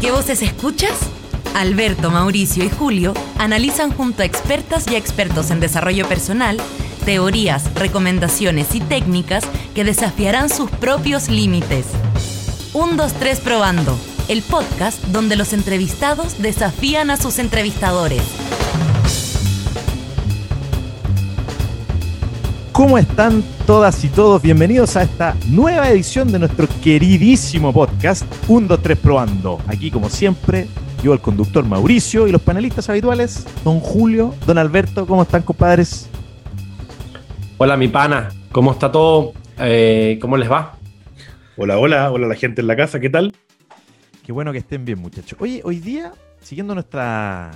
¿Qué voces escuchas? Alberto, Mauricio y Julio analizan junto a expertas y expertos en desarrollo personal teorías, recomendaciones y técnicas que desafiarán sus propios límites. 1, 2, 3 probando, el podcast donde los entrevistados desafían a sus entrevistadores. ¿Cómo están todas y todos? Bienvenidos a esta nueva edición de nuestro queridísimo podcast 1, 2, 3 Probando. Aquí, como siempre, yo, el conductor Mauricio y los panelistas habituales, don Julio, don Alberto. ¿Cómo están, compadres? Hola, mi pana. ¿Cómo está todo? Eh, ¿Cómo les va? Hola, hola, hola la gente en la casa, ¿qué tal? Qué bueno que estén bien, muchachos. Oye, hoy día, siguiendo nuestra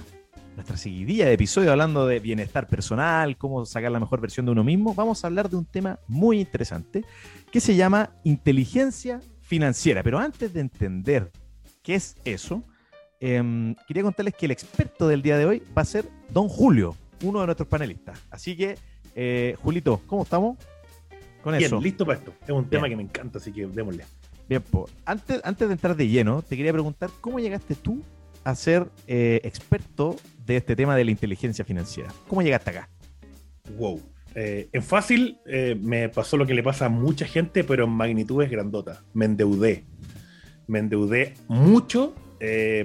nuestra seguidilla de episodios hablando de bienestar personal, cómo sacar la mejor versión de uno mismo, vamos a hablar de un tema muy interesante que se llama inteligencia financiera. Pero antes de entender qué es eso, em, quería contarles que el experto del día de hoy va a ser don Julio, uno de nuestros panelistas. Así que, eh, Julito, ¿cómo estamos? Con Bien, listo para esto. Es un tema que me encanta, así que démosle. Bien, pues, antes, antes de entrar de lleno, te quería preguntar, ¿cómo llegaste tú a ser eh, experto de este tema de la inteligencia financiera. ¿Cómo llegaste acá? Wow. Eh, en fácil eh, me pasó lo que le pasa a mucha gente, pero en magnitudes grandotas. Me endeudé. Me endeudé mucho. Eh,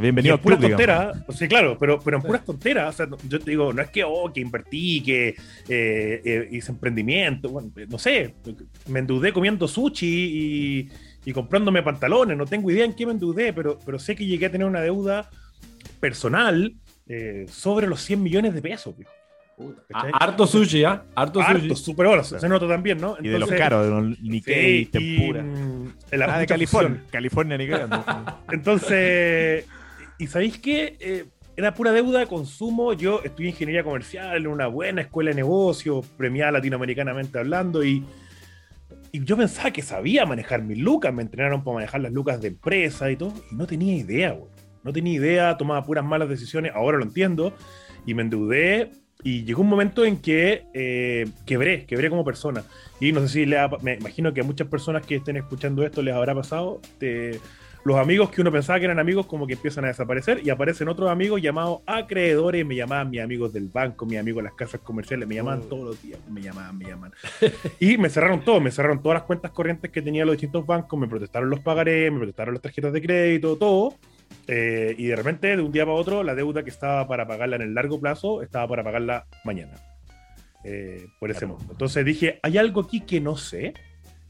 bienvenido en puras tonteras. Sí, claro, pero, pero en puras tonteras. O sea, yo te digo, no es que, oh, que invertí, que eh, hice emprendimiento. Bueno, no sé. Me endeudé comiendo sushi y, y, comprándome pantalones. No tengo idea en qué me endeudé, pero, pero sé que llegué a tener una deuda personal eh, sobre los 100 millones de pesos. harto sushi, ¿ah? Harto, sushi. Súper bueno, se nota también, ¿no? y de los caros, de los Nikkei, tempura. ah, de California. California, Nikkei. Entonces, ¿y sabéis qué? Eh, era pura deuda de consumo. Yo estudié ingeniería comercial en una buena escuela de negocios, premiada latinoamericanamente hablando, y, y yo pensaba que sabía manejar mis lucas. Me entrenaron para manejar las lucas de empresa y todo, y no tenía idea, güey. No tenía idea, tomaba puras malas decisiones, ahora lo entiendo, y me endeudé y llegó un momento en que eh, quebré, quebré como persona. Y no sé si le me imagino que a muchas personas que estén escuchando esto les habrá pasado. los amigos que uno pensaba que eran amigos como que empiezan a desaparecer y aparecen otros amigos llamados acreedores, me llamaban mis amigos del banco, mis amigos de las casas comerciales, me llamaban oh. todos los días, me llamaban, me llaman. y me cerraron todo, me cerraron todas las cuentas corrientes que tenía los distintos bancos, me protestaron los pagarés, me protestaron las tarjetas de crédito, todo. Eh, y de repente, de un día para otro, la deuda que estaba para pagarla en el largo plazo estaba para pagarla mañana. Eh, por ese modo. Entonces dije, hay algo aquí que no sé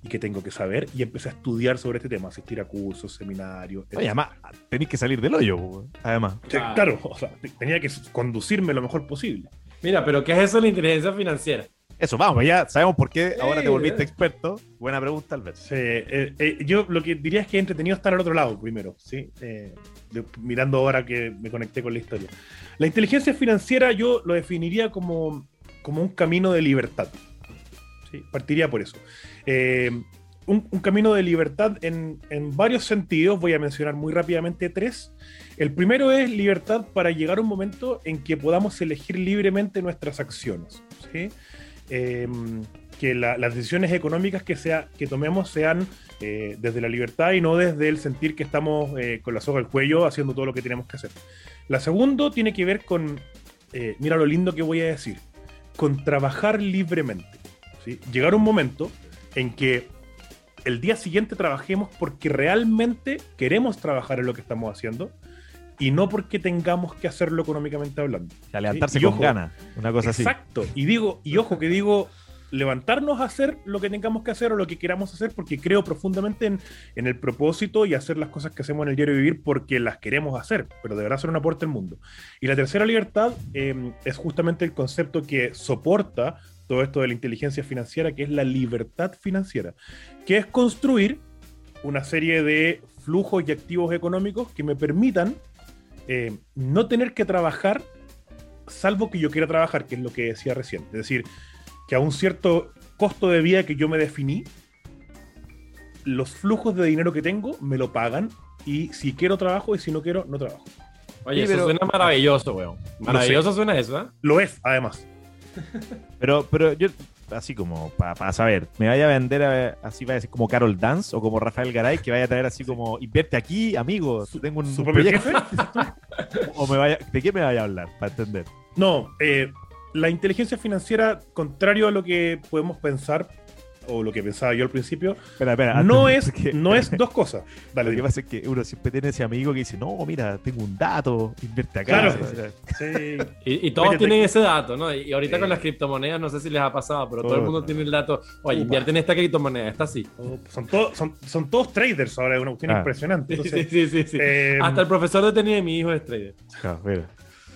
y que tengo que saber y empecé a estudiar sobre este tema, asistir a cursos, seminarios. además, tenéis que salir del hoyo, además. claro, o sea, tenía que conducirme lo mejor posible. Mira, pero ¿qué es eso de la inteligencia financiera? Eso, vamos, ya sabemos por qué ahora te volviste experto. Buena pregunta, Albert. Sí, eh, yo lo que diría es que es entretenido estar al otro lado primero, ¿sí? mirando ahora que me conecté con la historia. La inteligencia financiera yo lo definiría como, como un camino de libertad. Partiría por eso. Eh, un, camino de libertad en, en, varios sentidos, voy a mencionar muy rápidamente tres. El primero es libertad para llegar a un momento en que podamos elegir libremente nuestras acciones. Eh, que las decisiones económicas que, sea, que tomemos sean eh, desde la libertad y no desde el sentir que estamos eh, con la soga al cuello haciendo todo lo que tenemos que hacer. La segunda tiene que ver con, eh, mira lo lindo que voy a decir, con trabajar libremente. Llegar un momento en que el día siguiente trabajemos porque realmente queremos trabajar en lo que estamos haciendo y no porque tengamos que hacerlo económicamente hablando. O levantarse con ganas, una cosa así. Exacto. Y digo, y ojo que digo, levantarnos a hacer lo que tengamos que hacer o lo que queramos hacer, porque creo profundamente en, el propósito y hacer las cosas que hacemos en el diario vivir porque las queremos hacer, pero de verdad son un aporte al mundo. Y la tercera libertad em, es justamente el concepto que soporta todo esto de la inteligencia financiera, que es la libertad financiera, que es construir una serie de flujos y activos económicos que me permitan em, no tener que trabajar salvo que yo quiera trabajar, que es lo que decía recién. Es decir, que a un cierto costo de vida que yo me definí, los flujos de dinero que tengo me lo pagan y si quiero trabajo y si no quiero, no trabajo. Oye, eso suena maravilloso, weón. Maravilloso suena eso, ¿eh? Lo es, además. pero, pero yo así como para saber, ¿me vaya a vender a- así va a decir como Carol Dance o como Rafael Garay que vaya a traer así como invierte aquí, amigo, tengo un, ¿Su un propio proyecto"? o me vaya, ¿de qué me vaya a hablar para entender? No, eh, la inteligencia financiera, contrario a lo que podemos pensar, o lo que pensaba yo al principio, Espera, espera, no es, porque- no es dos cosas. Dale, Lo que pasa es que uno siempre tiene ese amigo que dice, no, mira, tengo un dato, invierte acá. Claro. Sí. Y, y todos tienen ese dato, ¿no? Y ahorita Sí. con las criptomonedas, no sé si les ha pasado, pero todo el mundo tiene el dato. Oye, Upa. invierte en esta criptomoneda, esta sí. Oh, Son, todos son, son todos traders ahora, es una cuestión Ah. impresionante. Sí, Entonces, sí, sí, sí. eh, Hasta el profesor de tenis de mi hijo es trader. claro, mira.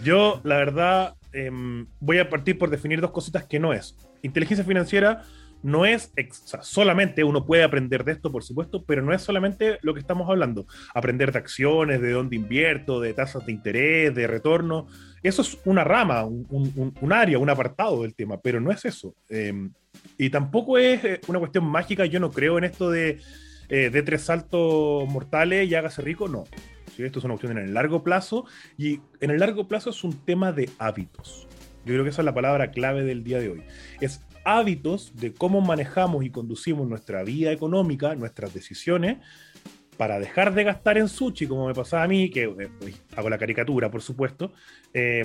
Yo, la verdad, em, voy a partir por definir dos cositas que no es. Inteligencia financiera no es, o solamente uno puede aprender de esto, por supuesto, pero no es solamente lo que estamos hablando. Aprender de acciones, de dónde invierto, de tasas de interés, de retorno. Eso es una rama, un área, un apartado del tema, pero no es eso. Em, y tampoco es eh, una cuestión mágica. Yo no creo en esto de, eh, de tres saltos mortales y hágase rico. No. Sí, Esto es una cuestión en el largo plazo y en el largo plazo es un tema de hábitos. Yo creo que esa es la palabra clave del día de hoy. Es hábitos de cómo manejamos y conducimos nuestra vida económica, nuestras decisiones, para dejar de gastar en sushi, como me pasaba a mí, que eh, uy, hago la caricatura, por supuesto, eh,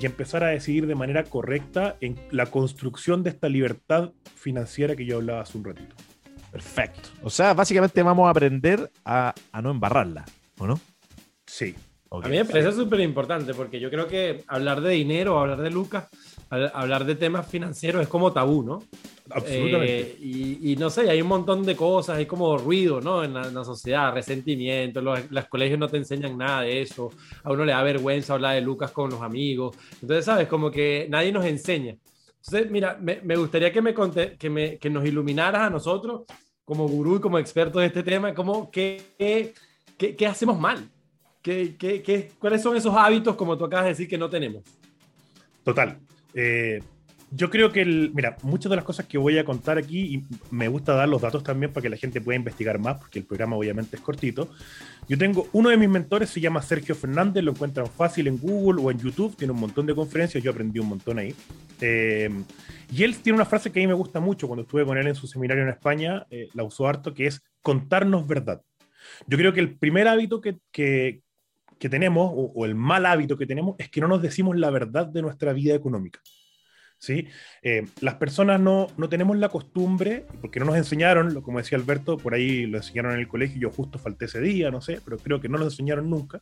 y empezar a decidir de manera correcta en la construcción de esta libertad financiera que yo hablaba hace un ratito. Perfecto. O sea, básicamente vamos a aprender a, a no embarrarla, ¿o no? Sí. A mí me parece súper importante porque yo creo que hablar de dinero, hablar de Lucas, hablar de temas financieros es como tabú, ¿no? Absolutamente. Eh, y, y no sé, hay un montón de cosas, hay como ruido, ¿no? En la, en la sociedad, resentimiento, los, los colegios no te enseñan nada de eso, a uno le da vergüenza hablar de Lucas con los amigos, entonces, ¿sabes? Como que nadie nos enseña. Entonces, mira, me, me gustaría que, me, conte- que, me que nos iluminaras a nosotros como gurú y como expertos de este tema, como qué, qué, qué- qué hacemos mal, ¿Qué, qué, qué- cuáles son esos hábitos, como tú acabas de decir, que no tenemos. Total. Eh, yo creo que, el, mira, muchas de las cosas que voy a contar aquí, y me gusta dar los datos también para que la gente pueda investigar más, porque el programa obviamente es cortito. Yo tengo uno de mis mentores, se llama Sergio Fernández, lo encuentran fácil en Google o en YouTube, tiene un montón de conferencias, yo aprendí un montón ahí. Eh, y él tiene una frase que a mí me gusta mucho cuando estuve con él en su seminario en España, eh, la usó harto, que es contarnos verdad. Yo creo que el primer hábito que, que, que tenemos, o, o el mal hábito que tenemos, es que no nos decimos la verdad de nuestra vida económica. ¿sí? Eh, las personas no, no tenemos la costumbre, porque no nos enseñaron, como decía Alberto, por ahí lo enseñaron en el colegio, yo justo falté ese día, no sé, pero creo que no lo enseñaron nunca.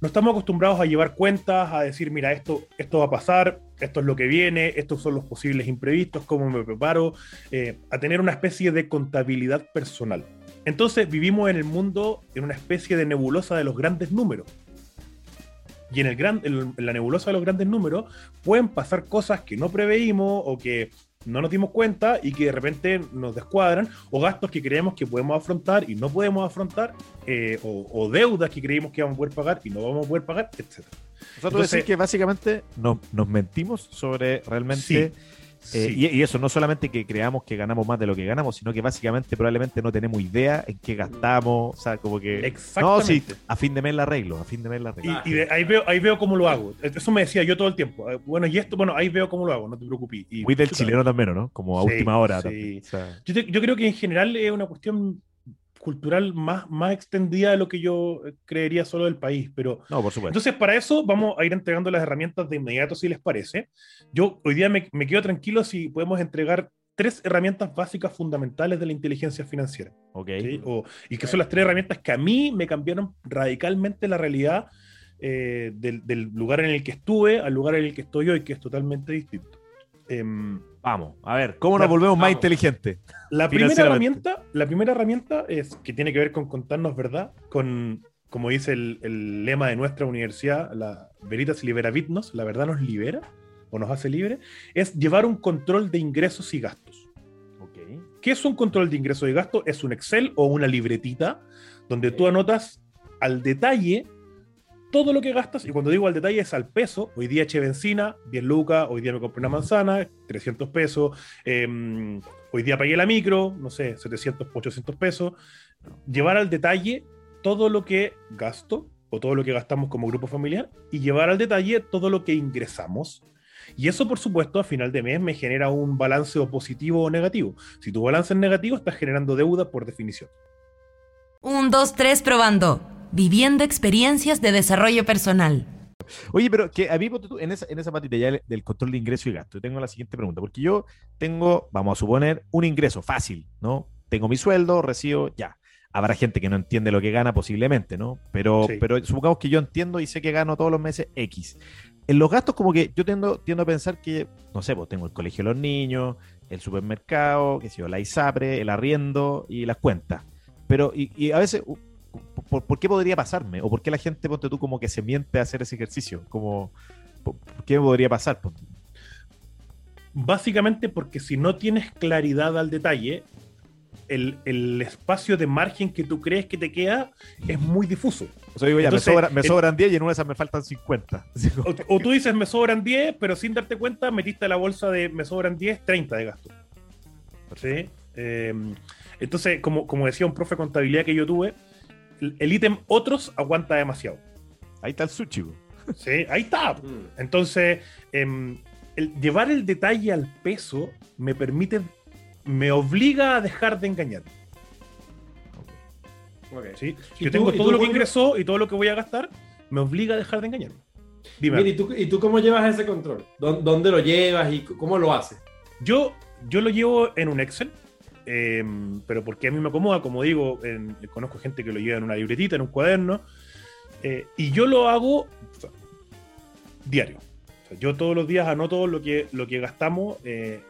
No estamos acostumbrados a llevar cuentas, a decir, mira, esto, esto va a pasar, esto es lo que viene, estos son los posibles imprevistos, cómo me preparo, eh, a tener una especie de contabilidad personal. Entonces vivimos en el mundo en una especie de nebulosa de los grandes números. Y en, el gran, en la nebulosa de los grandes números pueden pasar cosas que no preveímos o que no nos dimos cuenta y que de repente nos descuadran, o gastos que creemos que podemos afrontar y no podemos afrontar, eh, o, o deudas que creímos que vamos a poder pagar y no vamos a poder pagar, etc. O sea, tú Entonces- decís que básicamente nos, nos mentimos sobre realmente. Eh, y, y eso, no solamente que creamos que ganamos más de lo que ganamos, sino que básicamente probablemente no tenemos idea en qué gastamos. O sea, como que. No, sí, Exactamente. a fin de mes la arreglo, a fin de mes la arreglo. Y, y de- ahí, veo, ahí veo cómo lo hago. Eso me decía yo todo el tiempo. Eh, Bueno, y esto, bueno, ahí veo cómo lo hago, no te preocupes. Y, Muy del chileno también, ¿no? Como a Sí, última hora. sí. O sea, Yo, te- yo creo que en general es una cuestión cultural más, más extendida de lo que yo eh, creería solo del país, pero no, por supuesto. Entonces, para eso vamos a ir entregando las herramientas de inmediato, si les parece. Yo hoy día me, me quedo tranquilo si podemos entregar tres herramientas básicas fundamentales de la inteligencia financiera. ok. ¿sí? O- y que son las tres herramientas que a mí me cambiaron radicalmente la realidad eh, del, del lugar en el que estuve al lugar en el que estoy hoy, que es totalmente distinto. Em, Vamos, a ver, ¿cómo nos volvemos más inteligentes? la primera herramienta, la primera herramienta es que tiene que ver con contarnos verdad, con como dice el, el lema de nuestra universidad, la Veritas Libera Vitnos, la verdad nos libera o nos hace libre, es llevar un control de ingresos y gastos. ¿Qué es un control de ingresos y gastos? Es un Excel o una libretita donde tú anotas al detalle todo lo que gastas, y cuando digo al detalle es al peso, hoy día eché benzina, 10 lucas, hoy día me compré una manzana, 300 pesos, eh, hoy día pagué la micro, no sé, 700, 800 pesos. Llevar al detalle todo lo que gasto o todo lo que gastamos como grupo familiar y llevar al detalle todo lo que ingresamos. Y eso, por supuesto, a final de mes me genera un balance o positivo o negativo. Si tu balance es negativo, estás generando deuda por definición. Un, dos, tres, probando. Viviendo experiencias de desarrollo personal. Oye, pero que a mí, en esa, en esa patita ya del control de ingreso y gasto, tengo la siguiente pregunta, porque yo tengo, vamos a suponer, un ingreso fácil, ¿no? Tengo mi sueldo, recibo, ya. Habrá gente que no entiende lo que gana posiblemente, ¿no? Pero, pero supongamos que yo entiendo y sé que gano todos los meses X. En los gastos como que yo tiendo, tiendo a pensar que, no sé, pues tengo el colegio de los niños, el supermercado, qué sé yo, la ISAPRE, el arriendo y las cuentas. Pero, y, a veces, ¿por, qué podría pasarme? ¿O por qué la gente, ponte tú, como que se miente a hacer ese ejercicio? Como, ¿Por qué podría pasar? Básicamente porque si no tienes claridad al detalle, el, espacio de margen que tú crees que te queda es muy difuso. O sea, digo, ya, me, sobran 10 y en una de esas me faltan 50. O, tú dices, me sobran 10, pero sin darte cuenta, metiste a la bolsa de me sobran 10, 30 de gasto. ¿Sí? Em, entonces, como, como decía un profe de contabilidad que yo tuve, el ítem otros aguanta demasiado. Ahí está el sushi. Sí, ahí está. Mm. Entonces, em, el llevar el detalle al peso me permite me obliga a dejar de engañar. ¿Sí? Yo tengo todo lo que ingresó y todo lo que voy a gastar, me obliga a dejar de engañar. Dime. ¿y, tú, ¿y, tú, cómo llevas ese control? ¿Dónde lo llevas y cómo lo haces? Yo, yo lo llevo en un Excel, em, pero porque a mí me acomoda, como digo, conozco gente que lo lleva en una libretita, en un cuaderno, eh, y yo lo hago diario. yo todos los días anoto lo que, lo que gastamos eh,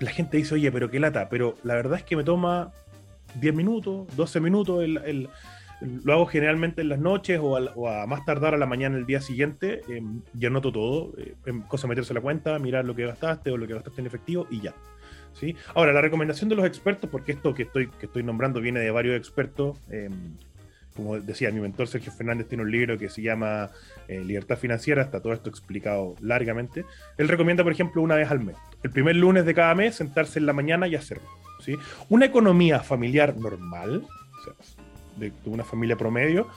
la gente dice, oye, pero qué lata, pero la verdad es que me toma 10 minutos, 12 minutos, el, lo hago generalmente en las noches o a, más tardar a la mañana el día siguiente, eh, ya anoto todo, eh, cosa meterse la cuenta, mirar lo que gastaste o lo que gastaste en efectivo y ya. ¿Sí? Ahora, la recomendación de los expertos, porque esto que estoy, que estoy nombrando viene de varios expertos, em, como decía, mi mentor Sergio Fernández tiene un libro que se llama eh, Libertad Financiera, está todo esto explicado largamente. Él recomienda, por ejemplo, una vez al mes, el primer lunes de cada mes, sentarse en la mañana y hacerlo. ¿sí? Una economía familiar normal, o sea, de, una familia promedio,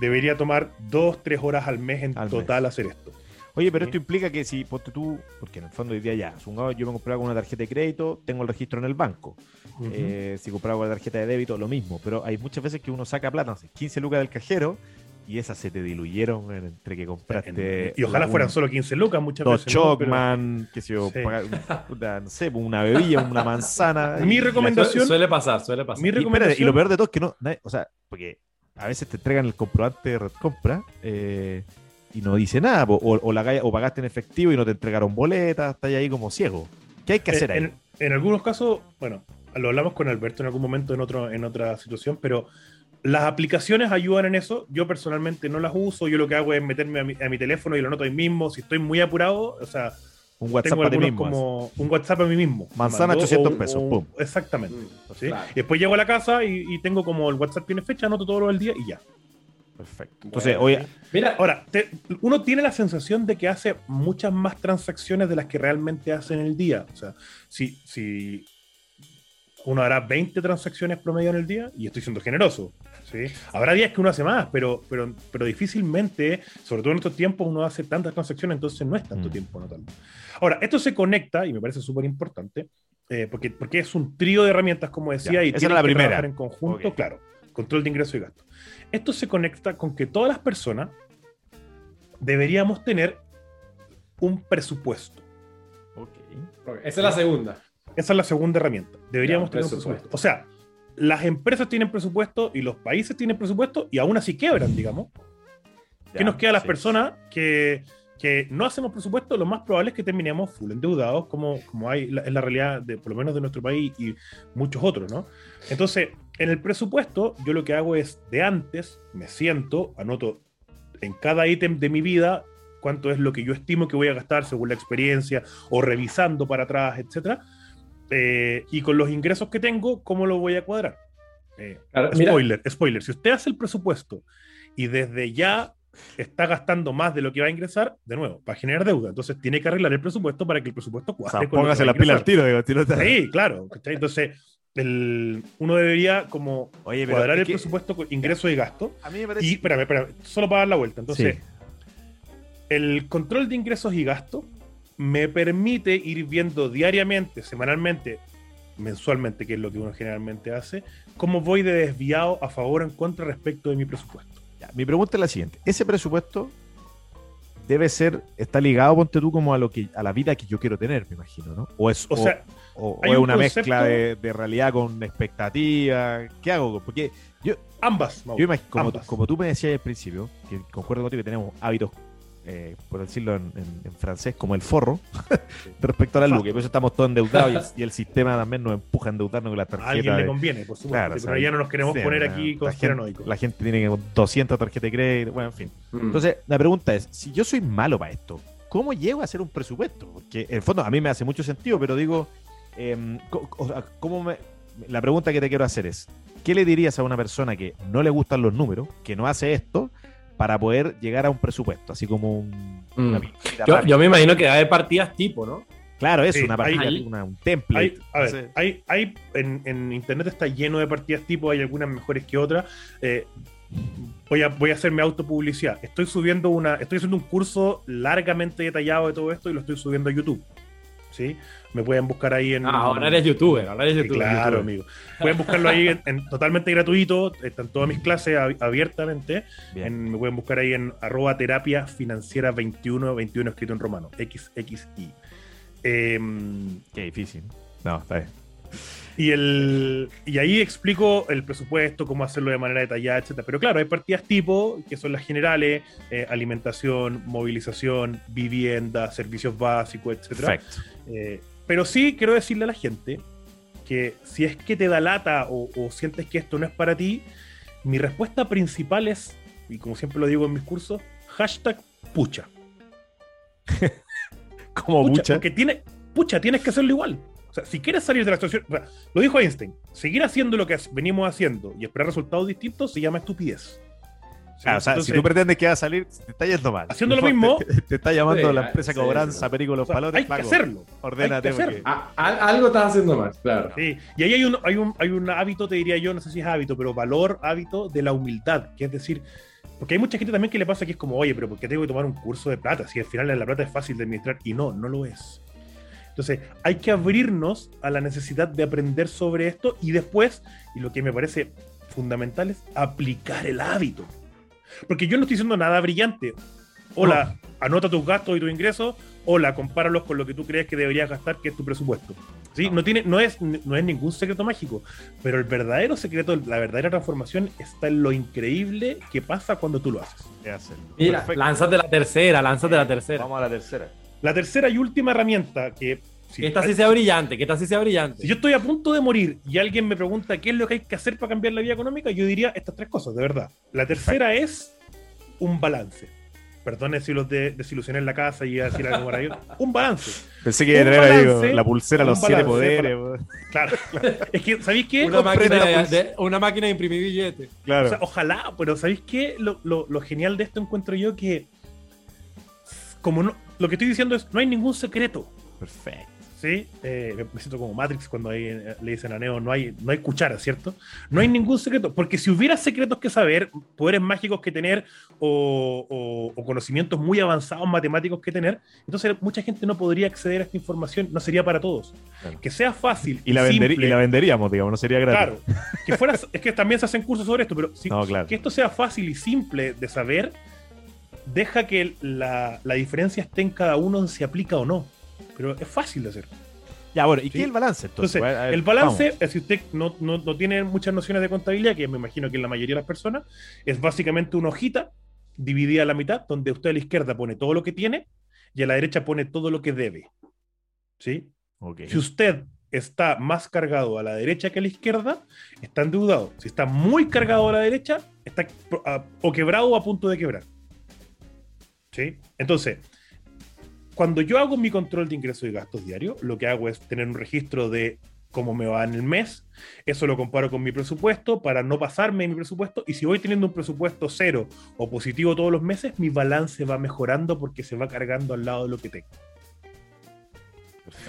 debería tomar dos, tres horas al mes en total hacer esto. Oye, pero esto implica que si ponte tú, porque en el fondo hoy día ya, yo me compraba con una tarjeta de crédito, tengo el registro en el banco. Eh, si compraba con la tarjeta de débito, lo mismo. Pero hay muchas veces que uno saca plata, no sé, 15 lucas del cajero y esas se te diluyeron entre que compraste. y ojalá fueran solo 15 lucas muchas dos veces. Chocman, que se yo, no sé, pues, una bebida, una manzana. Mi recomendación. Suele pasar, suele pasar. Mi recomendación, y, lo peor de todo es que no, o sea, porque a veces te entregan el comprobante de red compra. Eh, y no dice nada, o, la, o pagaste en efectivo y no te entregaron boletas, estás ahí como ciego. ¿Qué hay que hacer ahí? En, algunos casos, bueno, lo hablamos con Alberto en algún momento en, otro, en otra situación, pero las aplicaciones ayudan en eso. Yo personalmente no las uso, yo lo que hago es meterme a mi, teléfono y lo noto ahí mismo. Si estoy muy apurado, o sea, un WhatsApp a mismo. Como un WhatsApp a mí mismo. Manzana 800 pesos. pum. Exactamente. Mm, y después llego a la casa y, y, tengo como el WhatsApp tiene fecha, anoto todo lo del día y ya. Perfecto. Entonces, hoy Mira, ahora, uno tiene la sensación de que hace muchas más transacciones de las que realmente hace en el día. O sea, si, si uno hará 20 transacciones promedio en el día, y estoy siendo generoso, ¿sí? Habrá días que uno hace más, pero, pero, pero difícilmente, sobre todo en estos tiempos, uno hace tantas transacciones, entonces no es tanto mm. tiempo, ¿no? Ahora, esto se conecta, y me parece súper importante, eh, porque, porque es un trío de herramientas, como decía, y tiene la que primera. trabajar en conjunto, claro, control de ingreso y gasto. Esto se conecta con que todas las personas deberíamos tener un presupuesto. Esa es la segunda. Esa es la segunda herramienta. Deberíamos tener un presupuesto. O sea, las empresas tienen presupuesto y los países tienen presupuesto y aún así quebran, digamos. ¿Qué nos queda a las personas que, no hacemos presupuesto? Lo más probable es que terminemos full endeudados, como, como hay en la realidad, de, por lo menos de nuestro país y muchos otros, ¿no? Entonces, en el presupuesto, yo lo que hago es de antes, me siento, anoto en cada ítem de mi vida cuánto es lo que yo estimo que voy a gastar según la experiencia o revisando para atrás, etc. Eh, y con los ingresos que tengo, ¿cómo lo voy a cuadrar? Eh, spoiler, spoiler. Si usted hace el presupuesto y desde ya está gastando más de lo que va a ingresar, de nuevo, va a generar deuda. Entonces tiene que arreglar el presupuesto para que el presupuesto cuadre. póngase la pila al tiro, digo, Sí, claro. Entonces, uno debería como cuadrar el presupuesto con ingreso y gasto. A mí me parece... Y, espérame, espérame, solo para dar la vuelta. Entonces, el control de ingresos y gastos me permite ir viendo diariamente, semanalmente, mensualmente, que es lo que uno generalmente hace, cómo voy de desviado a favor o en contra respecto de mi presupuesto. Ya, mi pregunta es la siguiente. Ese presupuesto debe ser, está ligado, ponte tú, como a lo que, a la vida que yo quiero tener, me imagino, ¿no? O es, O sea, o- o hay es un una concepto- mezcla de, de realidad con expectativa. ¿Qué hago? Porque yo, ambas, yo imagino, como, ambas. como tú me decías al principio, que concuerdo contigo que tenemos hábitos, eh, por decirlo en, en- en francés, como el forro, respecto a la luz, que por eso estamos todos endeudados y el, y el sistema también nos empuja a endeudarnos con la a tarjeta. alguien le de- conviene, por supuesto. Claro, pero ya no nos queremos sí, poner la- aquí la conspiranoicos. gente, la gente tiene que 200 tarjetas de crédito, bueno, en fin. Mm. Entonces, la pregunta es, si yo soy malo para esto, ¿cómo llego a hacer un presupuesto? Porque en el fondo a mí me hace mucho sentido, pero digo, em, ¿cómo me- la pregunta que te quiero hacer es, ¿qué le dirías a una persona que no le gustan los números, que no hace esto, para poder llegar a un presupuesto? Así como un, Mm. una Yo, yo me imagino que hay partidas tipo, ¿no? Claro, es Sí, una hay- partida, una- un template. Hay, a ver, Entonces, hay, hay en, en internet está lleno de partidas tipo, hay algunas mejores que otras. Eh, voy, a, voy a hacerme autopublicidad. Estoy subiendo una, estoy haciendo un curso largamente detallado de todo esto y lo estoy subiendo a YouTube. ¿Sí? Me pueden buscar ahí en. Ah, ahora eres youtuber, ahora eres youtuber. claro, youtuber. amigo. Pueden buscarlo ahí en, en totalmente gratuito. Están todas mis clases ab- abiertamente. En- me pueden buscar ahí en arroba terapia financiera 21, 21 escrito en romano, XXI. Em, Qué difícil. No, está bien. Y, el, y ahí explico el presupuesto, cómo hacerlo de manera detallada, etcétera. Pero claro, hay partidas tipo, que son las generales, eh, alimentación, movilización, vivienda, servicios básicos, etcétera. Perfecto. Eh, pero sí quiero decirle a la gente que si es que te da lata o, o sientes que esto no es para ti, mi respuesta principal es, y como siempre lo digo en mis cursos, hashtag pucha. Como Pucha, mucha. porque tiene, pucha, tienes que hacerlo igual. O sea, si quieres salir de la situación, o sea, lo dijo Einstein, seguir haciendo lo que venimos haciendo y esperar resultados distintos se llama estupidez. ¿Sí? Ah, o sea, Entonces, si tú pretendes que va a salir, te está yendo mal. Haciendo lo mismo- Te, te está llamando Sí, la ah, empresa sí, cobranza, sí. perico los o sea, palotes. hay que hacerlo. Ordénate. porque- algo estás haciendo mal, claro. Sí, y ahí hay un, hay, un, hay un hábito, te diría yo, no sé si es hábito, pero valor, hábito de la humildad, que es decir, porque hay mucha gente también que le pasa que es como, oye, pero ¿por qué tengo que tomar un curso de plata? Si al final la plata es fácil de administrar, y no, no lo es. Entonces, hay que abrirnos a la necesidad de aprender sobre esto y después, y lo que me parece fundamental es aplicar el hábito. Porque yo no estoy diciendo nada brillante. Hola, anota tus gastos y tus ingresos. Hola, compáralos con lo que tú crees que deberías gastar, que es tu presupuesto. ¿Sí? No, tiene, no, es, no es ningún secreto mágico, pero el verdadero secreto, la verdadera transformación está en lo increíble que pasa cuando tú lo haces. Mira, lánzate la tercera, lánzate la tercera. Vamos a la tercera. La tercera y última herramienta que... si- Que esta sí sea brillante, que esta sí sea brillante. Si yo estoy a punto de morir y alguien me pregunta qué es lo que hay que hacer para cambiar la vida económica, yo diría estas tres cosas, de verdad. La tercera es un balance. Perdone si los de, desilusioné en la casa y iba a decir algo maravilloso. Un balance. Pensé que iba a un tener ahí balance, la pulsera los siete poderes. para-. Claro. Es que, ¿sabéis qué? una, máquina de, de- una máquina de imprimir billetes. Claro. O sea, ojalá, pero ¿sabéis qué? Lo, lo- lo genial de esto encuentro yo que, como no, lo que estoy diciendo es, no hay ningún secreto. Perfecto. ¿sí? Eh, me siento como Matrix cuando ahí, eh, le dicen a Neo, no hay, no hay cuchara, ¿cierto? No hay ningún secreto, porque si hubiera secretos que saber, poderes mágicos que tener o, o- o conocimientos muy avanzados matemáticos que tener, entonces mucha gente no podría acceder a esta información, no sería para todos. Claro. Que sea fácil Y la, simple, y la venderíamos, digamos, no sería gratis. Claro, que fuera, es que también se hacen cursos sobre esto, pero si- No, claro. que esto sea fácil y simple de saber, deja que la, la diferencia esté en cada uno en si aplica o no. Pero es fácil de hacer. Ya, bueno, ¿y Sí. qué es el balance entonces? Entonces, A ver, el balance, vamos. si usted no, no, no tiene muchas nociones de contabilidad, que me imagino que en la mayoría de las personas, es básicamente una hojita dividida a la mitad, donde usted a la izquierda pone todo lo que tiene y a la derecha pone todo lo que debe. ¿Sí? Ok. Si usted está más cargado a la derecha que a la izquierda, está endeudado. Si está muy cargado a la derecha, está a- o quebrado o a punto de quebrar. Entonces, cuando yo hago mi control de ingresos y gastos diarios, lo que hago es tener un registro de cómo me va en el mes. Eso lo comparo con mi presupuesto para no pasarme mi presupuesto. Y si voy teniendo un presupuesto cero o positivo todos los meses, mi balance va mejorando porque se va cargando al lado de lo que tengo.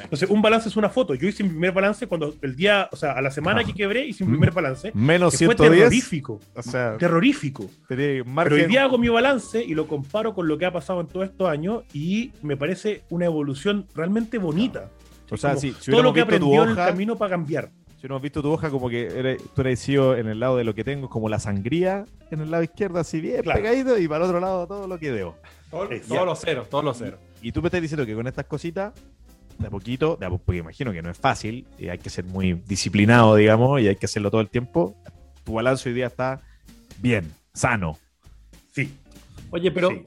Entonces, un balance es una foto. Yo hice mi primer balance cuando el día, o sea, a la semana Ah. que quebré, hice mi primer balance. Menos que fue 110. terrorífico. O sea, Terrorífico. Pero hoy día hago mi balance y lo comparo con lo que ha pasado en todos estos años y me parece una evolución realmente bonita. O sea, si, si todo lo que aprendió en el hoja, camino para cambiar. si hubiéramos visto tu hoja como que eres- tú eres sido en el lado de lo que tengo, como la sangría en el lado izquierdo, así bien Claro. pegadito, y para el otro lado todo lo que debo. Todo- todos los ceros, todos los ceros. Y tú me estás diciendo que con estas cositas, de a poquito, de a po- porque imagino que no es fácil, y hay que ser muy disciplinado, digamos, y hay que hacerlo todo el tiempo. Tu balance hoy día está bien, sano. Sí. Oye, pero sí.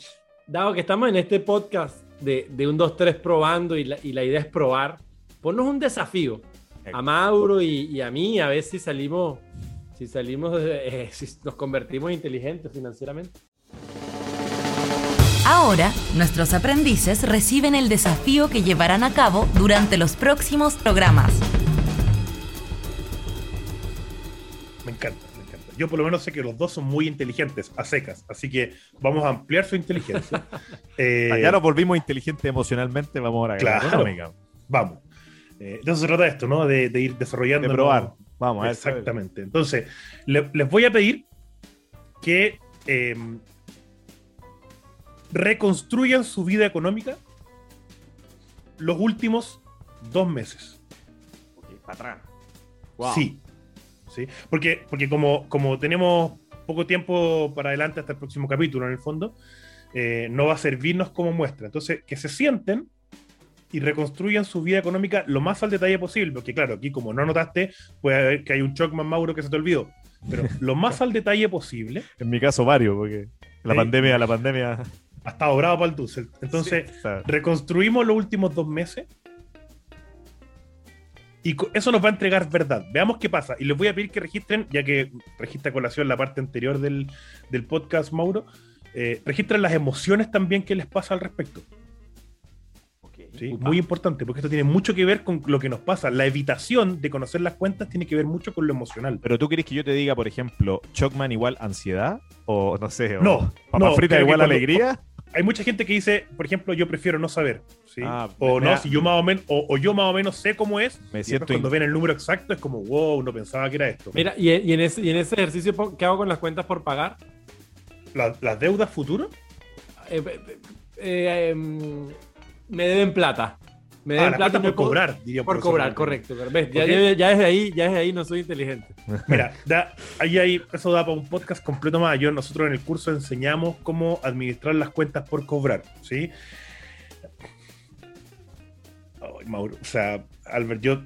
dado que estamos en este podcast de, de un 2-3 probando y la, y la idea es probar, ponnos un desafío a Mauro y, y a mí a ver si salimos, si salimos, de- eh, si nos convertimos inteligentes financieramente. Ahora, nuestros aprendices reciben el desafío que llevarán a cabo durante los próximos programas. Me encanta, me encanta. Yo por lo menos sé que los dos son muy inteligentes, a secas, así que vamos a ampliar su inteligencia. Eh, Ya nos volvimos inteligentes emocionalmente, vamos ahora a la Claro. económica. Vamos. Eh, de eso se trata esto, ¿no? De, de ir desarrollando. De probar. Vamos, a ver. Exactamente. Entonces, le- les voy a pedir que eh, reconstruyan su vida económica los últimos dos meses. Para atrás. Wow. Sí. sí. Porque, porque como, como tenemos poco tiempo para adelante hasta el próximo capítulo, en el fondo, eh, no va a servirnos como muestra. Entonces, que se sienten y reconstruyan su vida económica lo más al detalle posible. Porque, claro, aquí, como no notaste, puede haber que hay un shock más Mauro que se te olvidó. Pero lo más al detalle posible. En mi caso, varios, porque la Sí. pandemia, la pandemia. Ha estado bravo para el Dussel. Entonces, reconstruimos los últimos dos meses y eso nos va a entregar verdad. Veamos qué pasa. Y les voy a pedir que registren, ya que registra colación la parte anterior del, del podcast, Mauro, eh, registren las emociones también que les pasa al respecto. ¿sí? Muy importante, porque esto tiene mucho que ver con lo que nos pasa. La evitación de conocer las cuentas tiene que ver mucho con lo emocional. Pero tú querés que yo te diga, por ejemplo, Chocman igual ansiedad? O no sé, o No, papas no, que igual cuando- alegría. Hay mucha gente que dice, por ejemplo, yo prefiero no saber. ¿sí? Ah, o no, da- si yo más o menos, o, o yo más o menos sé cómo es, Me y siento cuando in- ven el número exacto es como, wow, no pensaba que era esto. Mira, y, y en ese, y en ese ejercicio que hago con las cuentas por pagar, La- ¿Las deudas futuras? eh, eh, eh, em, me deben plata. Me Ah, deben la plata por cobrar, diría Por cobrar, correcto. ves, ya, ya- ya desde ahí, ya desde ahí no soy inteligente. Mira, da- ahí hay, eso da para un podcast completo más. Yo, nosotros en el curso enseñamos cómo administrar las cuentas por cobrar, ¿sí? Ay, Mauro, o sea, Albert, yo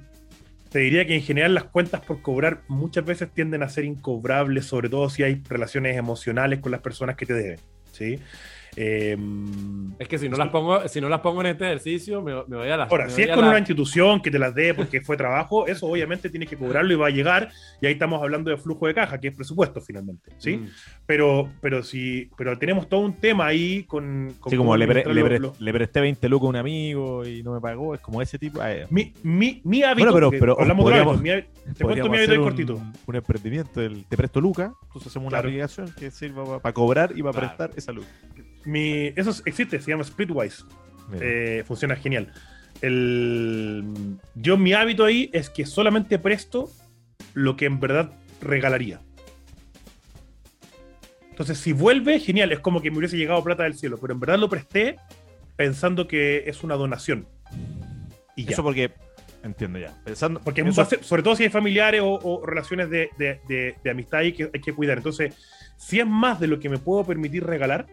te diría que en general las cuentas por cobrar muchas veces tienden a ser incobrables, sobre todo si hay relaciones emocionales con las personas que te deben, ¿sí? Eh, Es que si no las pongo, si no las pongo en este ejercicio, me, me voy a las. Ahora, si es con la- una institución que te las dé porque fue trabajo, eso obviamente tienes que cobrarlo y va a llegar, y ahí estamos hablando de flujo de caja, que es presupuesto finalmente, ¿sí? Mm. Pero, pero si, pero tenemos todo un tema ahí con, con Sí, como le, pre- le pre- presté 20 lucas a un amigo y no me pagó, es como ese tipo. eh, mi, mi, mi hábito, Bueno, pero- porque pero hablamos de mi te cuento mi hábito un, cortito. un emprendimiento, el te presto lucas, entonces hacemos una Claro. aplicación que sirva para cobrar y para Claro. prestar esa luz. Mi, eso es- existe, se llama Splitwise, eh, funciona genial. El, yo mi hábito ahí es que solamente presto lo que en verdad regalaría. Entonces, si vuelve, genial, es como que me hubiese llegado plata del cielo, pero en verdad lo presté pensando que es una donación. Y ya. Eso porque, entiendo ya. Pensando, Porque eso- sobre todo si hay familiares o, o relaciones de, de- de- de amistad ahí que hay que cuidar. Entonces, si es más de lo que me puedo permitir regalar,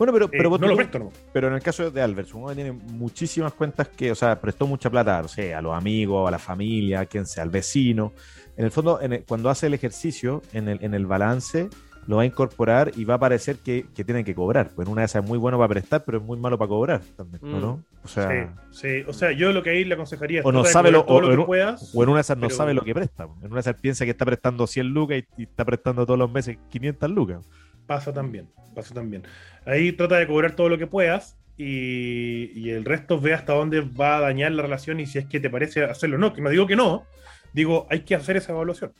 bueno, pero, eh, pero, no lo presto, no. pero en el caso de Albert, supongo que tiene muchísimas cuentas que, o sea, prestó mucha plata, no sé, a los amigos, a la familia, a quien sea, al vecino. En el fondo, en el- cuando hace el ejercicio, en el, en el balance, lo va a incorporar y va a parecer que, que tienen que cobrar. Pues en una de esas es muy bueno para prestar, pero es muy malo para cobrar también, ¿no? Mm. ¿no? O sea, Sí, sí. O sea, yo lo que ahí le aconsejaría es O no sabe lo- todo o- lo que no- puedas. o en una de esas no pero- sabe lo que presta. En una de esas piensa que está prestando 100 lucas y, y está prestando todos los meses 500 lucas. Pasa también, pasa también. Ahí trata de cobrar todo lo que puedas y, y el resto ve hasta dónde va a dañar la relación y si es que te parece hacerlo. No, que no digo que no, digo, hay que hacer esa evaluación.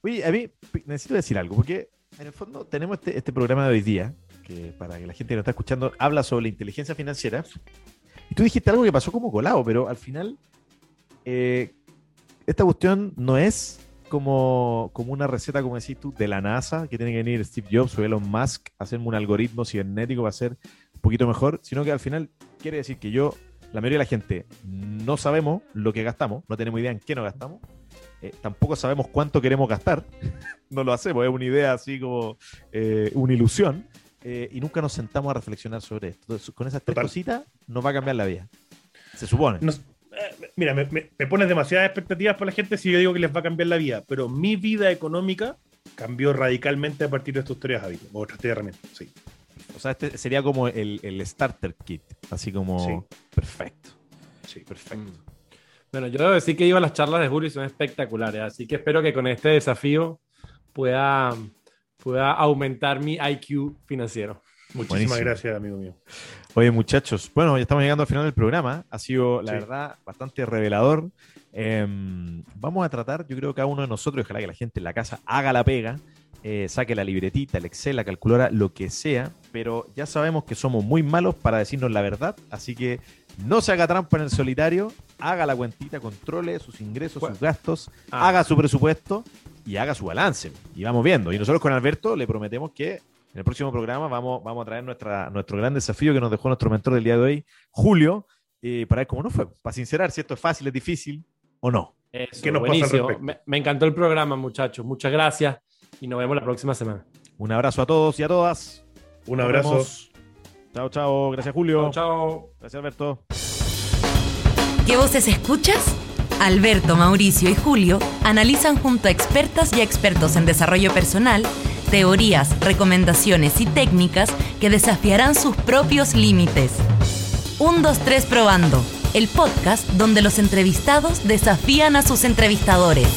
Oye, a mí necesito decir algo, porque en el fondo tenemos este, este programa de hoy día, que para que la gente que nos está escuchando habla sobre la inteligencia financiera, Y tú dijiste algo que pasó como colado, pero al final eh, esta cuestión no es como, como una receta, como decís tú, de la NASA, que tiene que venir Steve Jobs o Elon Musk a hacerme un algoritmo cibernético para ser un poquito mejor, sino que al final quiere decir que yo, la mayoría de la gente, no sabemos lo que gastamos, no tenemos idea en qué nos gastamos, eh, tampoco sabemos cuánto queremos gastar, no lo hacemos, es una idea así como eh, una ilusión, eh, y nunca nos sentamos a reflexionar sobre esto. Entonces, con esas tres Total. cositas nos va a cambiar la vida. Se supone. Mira, me, me- me pones demasiadas expectativas por la gente si yo digo que les va a cambiar la vida, pero mi vida económica cambió radicalmente a partir de estos tres hábitos, o tres herramientas. Sí. O sea, este sería como el, el starter kit, así como Sí. perfecto. sí. Perfecto. Bueno, yo debo decir que iba a las charlas de Julio y son espectaculares, así que espero que con este desafío pueda, pueda aumentar mi IQ financiero. Muchísimas Buenísimo. gracias, amigo mío. Oye, muchachos, bueno, ya estamos llegando al final del programa. Ha sido, la Sí. verdad, bastante revelador. Em, vamos a tratar, yo creo, cada uno de nosotros, ojalá que la gente en la casa haga la pega, eh, saque la libretita, el Excel, la calculadora, lo que sea, pero ya sabemos que somos muy malos para decirnos la verdad, así que no se haga trampa en el solitario, haga la cuentita, controle sus ingresos, Bueno. sus gastos, Ah. haga su presupuesto y haga su balance. Y vamos viendo. Y nosotros con Alberto le prometemos que en el próximo programa vamos, vamos a traer nuestra, nuestro gran desafío que nos dejó nuestro mentor del día de hoy, Julio, eh, para ver cómo nos fue. Para sincerar si esto es fácil, es difícil o no. Eso, ¿Qué nos pasa al buenísimo. Me, me encantó el programa, muchachos. Muchas gracias y nos vemos la próxima semana. Un abrazo a todos y a todas. Un Nos abrazo. vemos. Chao, chao. Gracias, Julio. Chao, chao. Gracias, Alberto. ¿Qué voces escuchas? Alberto, Mauricio y Julio analizan junto a expertas y expertos en desarrollo personal teorías, recomendaciones y técnicas que desafiarán sus propios límites. 1, 2, 3 probando, el podcast donde los entrevistados desafían a sus entrevistadores.